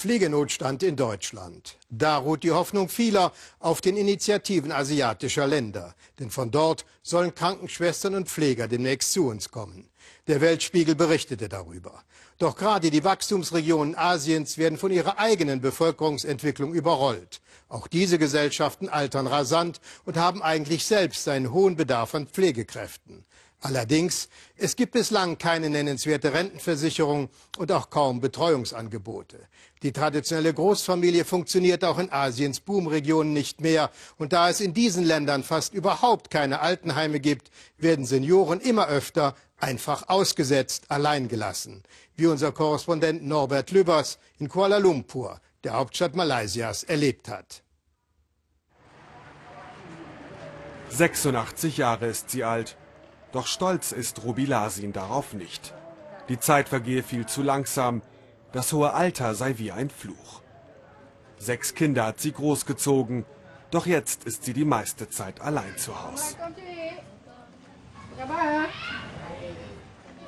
Pflegenotstand in Deutschland. Da ruht die Hoffnung vieler auf den Initiativen asiatischer Länder. Denn von dort sollen Krankenschwestern und Pfleger demnächst zu uns kommen. Der Weltspiegel berichtete darüber. Doch gerade die Wachstumsregionen Asiens werden von ihrer eigenen Bevölkerungsentwicklung überrollt. Auch diese Gesellschaften altern rasant und haben eigentlich selbst einen hohen Bedarf an Pflegekräften. Allerdings, es gibt bislang keine nennenswerte Rentenversicherung und auch kaum Betreuungsangebote. Die traditionelle Großfamilie funktioniert auch in Asiens Boomregionen nicht mehr. Und da es in diesen Ländern fast überhaupt keine Altenheime gibt, werden Senioren immer öfter einfach ausgesetzt, alleingelassen. Wie unser Korrespondent Norbert Lübbers in Kuala Lumpur, der Hauptstadt Malaysias, erlebt hat. 86 Jahre ist sie alt. Doch stolz ist Rubilasin darauf nicht. Die Zeit vergehe viel zu langsam. Das hohe Alter sei wie ein Fluch. Sechs Kinder hat sie großgezogen. Doch jetzt ist sie die meiste Zeit allein zu Hause.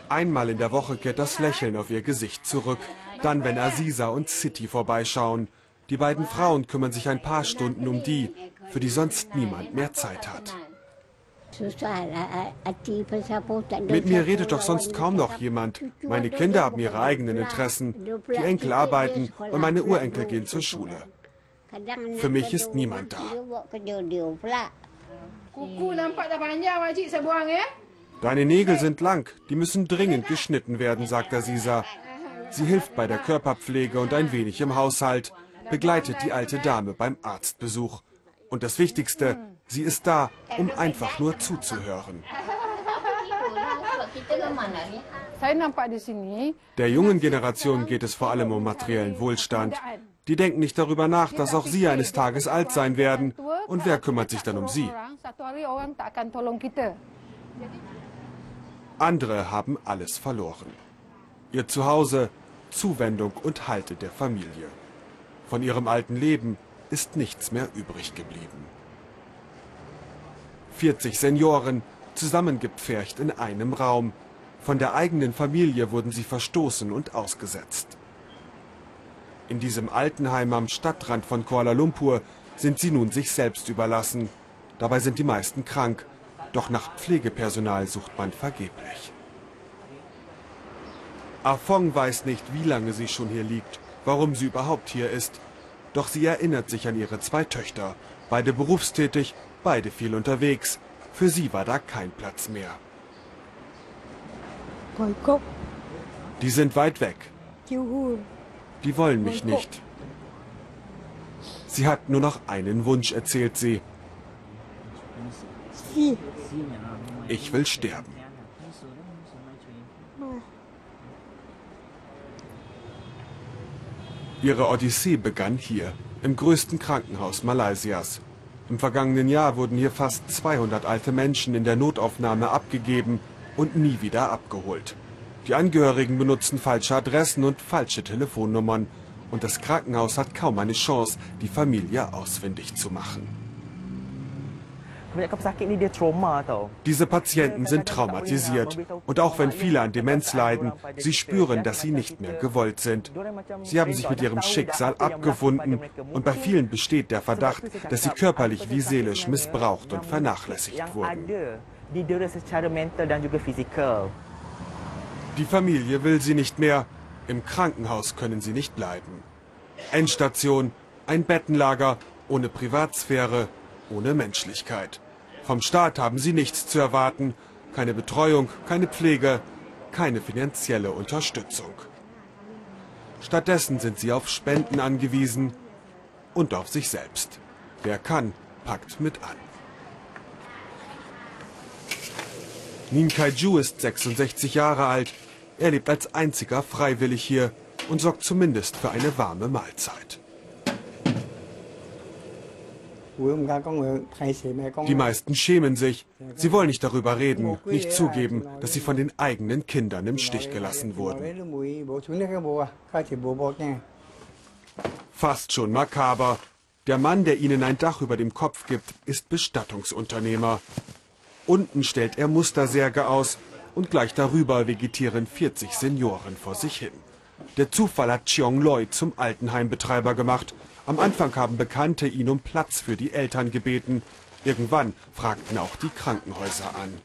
Einmal in der Woche kehrt das Lächeln auf ihr Gesicht zurück. Dann, wenn Aziza und City vorbeischauen. Die beiden Frauen kümmern sich ein paar Stunden um die, für die sonst niemand mehr Zeit hat. Mit mir redet doch sonst kaum noch jemand. Meine Kinder haben ihre eigenen Interessen. Die Enkel arbeiten und meine Urenkel gehen zur Schule. Für mich ist niemand da. Deine Nägel sind lang, die müssen dringend geschnitten werden, sagt Aziza. Sie hilft bei der Körperpflege und ein wenig im Haushalt, begleitet die alte Dame beim Arztbesuch. Und das Wichtigste, sie ist da, um einfach nur zuzuhören. Der jungen Generation geht es vor allem um materiellen Wohlstand. Die denken nicht darüber nach, dass auch sie eines Tages alt sein werden. Und wer kümmert sich dann um sie? Andere haben alles verloren. Ihr Zuhause, Zuwendung und Halte der Familie. Von ihrem alten Leben ist nichts mehr übrig geblieben. 40 Senioren, zusammengepfercht in einem Raum. Von der eigenen Familie wurden sie verstoßen und ausgesetzt. In diesem Altenheim am Stadtrand von Kuala Lumpur sind sie nun sich selbst überlassen. Dabei sind die meisten krank, doch nach Pflegepersonal sucht man vergeblich. Afong weiß nicht, wie lange sie schon hier liegt, warum sie überhaupt hier ist. Doch sie erinnert sich an ihre zwei Töchter, beide berufstätig, beide viel unterwegs. Für sie war da kein Platz mehr. Die sind weit weg. Die wollen mich nicht. Sie hat nur noch einen Wunsch, erzählt sie. Ich will sterben. Ihre Odyssee begann hier, im größten Krankenhaus Malaysias. Im vergangenen Jahr wurden hier fast 200 alte Menschen in der Notaufnahme abgegeben und nie wieder abgeholt. Die Angehörigen benutzen falsche Adressen und falsche Telefonnummern. Und das Krankenhaus hat kaum eine Chance, die Familie ausfindig zu machen. Diese Patienten sind traumatisiert. Und auch wenn viele an Demenz leiden, sie spüren, dass sie nicht mehr gewollt sind. Sie haben sich mit ihrem Schicksal abgefunden und bei vielen besteht der Verdacht, dass sie körperlich wie seelisch missbraucht und vernachlässigt wurden. Die Familie will sie nicht mehr. Im Krankenhaus können sie nicht bleiben. Endstation, ein Bettenlager ohne Privatsphäre, ohne Menschlichkeit. Vom Staat haben sie nichts zu erwarten, keine Betreuung, keine Pflege, keine finanzielle Unterstützung. Stattdessen sind sie auf Spenden angewiesen und auf sich selbst. Wer kann, packt mit an. Nin Kaiju ist 66 Jahre alt. Er lebt als einziger freiwillig hier und sorgt zumindest für eine warme Mahlzeit. Die meisten schämen sich. Sie wollen nicht darüber reden, nicht zugeben, dass sie von den eigenen Kindern im Stich gelassen wurden. Fast schon makaber. Der Mann, der ihnen ein Dach über dem Kopf gibt, ist Bestattungsunternehmer. Unten stellt er Mustersärge aus und gleich darüber vegetieren 40 Senioren vor sich hin. Der Zufall hat Chiong Loi zum Altenheimbetreiber gemacht. Am Anfang haben Bekannte ihn um Platz für die Eltern gebeten. Irgendwann fragten auch die Krankenhäuser an.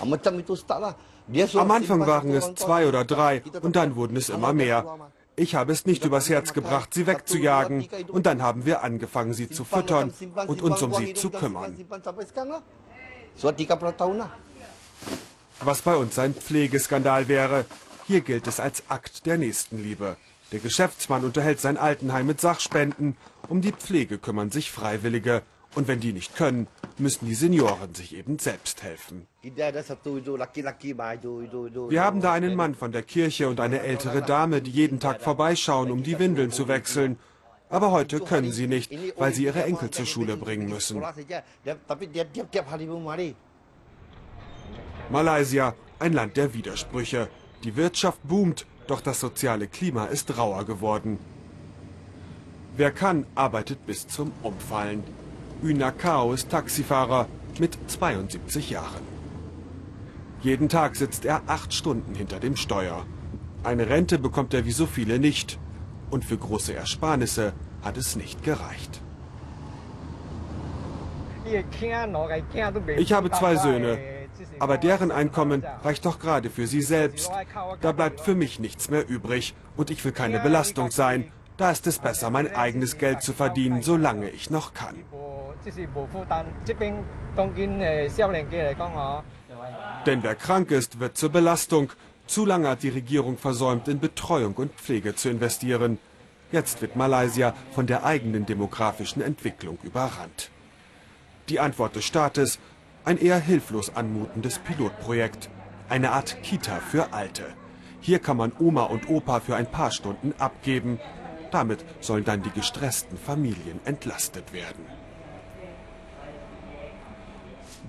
Am Anfang waren es zwei oder drei und dann wurden es immer mehr. Ich habe es nicht übers Herz gebracht, sie wegzujagen. Und dann haben wir angefangen, sie zu füttern und uns um sie zu kümmern. Was bei uns ein Pflegeskandal wäre, hier gilt es als Akt der Nächstenliebe. Der Geschäftsmann unterhält sein Altenheim mit Sachspenden. Um die Pflege kümmern sich Freiwillige. Und wenn die nicht können, müssen die Senioren sich eben selbst helfen. Wir haben da einen Mann von der Kirche und eine ältere Dame, die jeden Tag vorbeischauen, um die Windeln zu wechseln. Aber heute können sie nicht, weil sie ihre Enkel zur Schule bringen müssen. Malaysia, ein Land der Widersprüche. Die Wirtschaft boomt, doch das soziale Klima ist rauer geworden. Wer kann, arbeitet bis zum Umfallen. Ünakao ist Taxifahrer mit 72 Jahren. Jeden Tag sitzt er acht Stunden hinter dem Steuer. Eine Rente bekommt er wie so viele nicht. Und für große Ersparnisse hat es nicht gereicht. Ich habe zwei Söhne, aber deren Einkommen reicht doch gerade für sie selbst. Da bleibt für mich nichts mehr übrig und ich will keine Belastung sein. Da ist es besser, mein eigenes Geld zu verdienen, solange ich noch kann. Denn wer krank ist, wird zur Belastung. Zu lange hat die Regierung versäumt, in Betreuung und Pflege zu investieren. Jetzt wird Malaysia von der eigenen demografischen Entwicklung überrannt. Die Antwort des Staates, ein eher hilflos anmutendes Pilotprojekt. Eine Art Kita für Alte. Hier kann man Oma und Opa für ein paar Stunden abgeben. Damit sollen dann die gestressten Familien entlastet werden.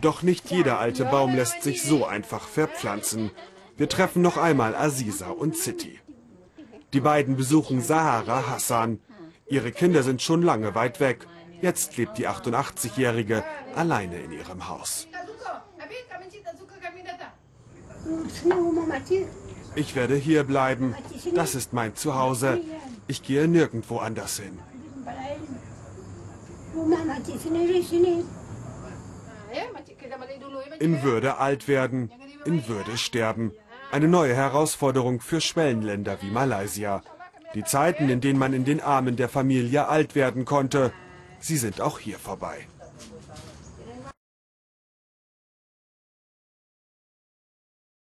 Doch nicht jeder alte Baum lässt sich so einfach verpflanzen. Wir treffen noch einmal Aziza und City. Die beiden besuchen Sahara Hassan. Ihre Kinder sind schon lange weit weg. Jetzt lebt die 88-Jährige alleine in ihrem Haus. Ich werde hier bleiben. Das ist mein Zuhause. Ich gehe nirgendwo anders hin. In Würde alt werden, in Würde sterben. Eine neue Herausforderung für Schwellenländer wie Malaysia. Die Zeiten, in denen man in den Armen der Familie alt werden konnte, sie sind auch hier vorbei.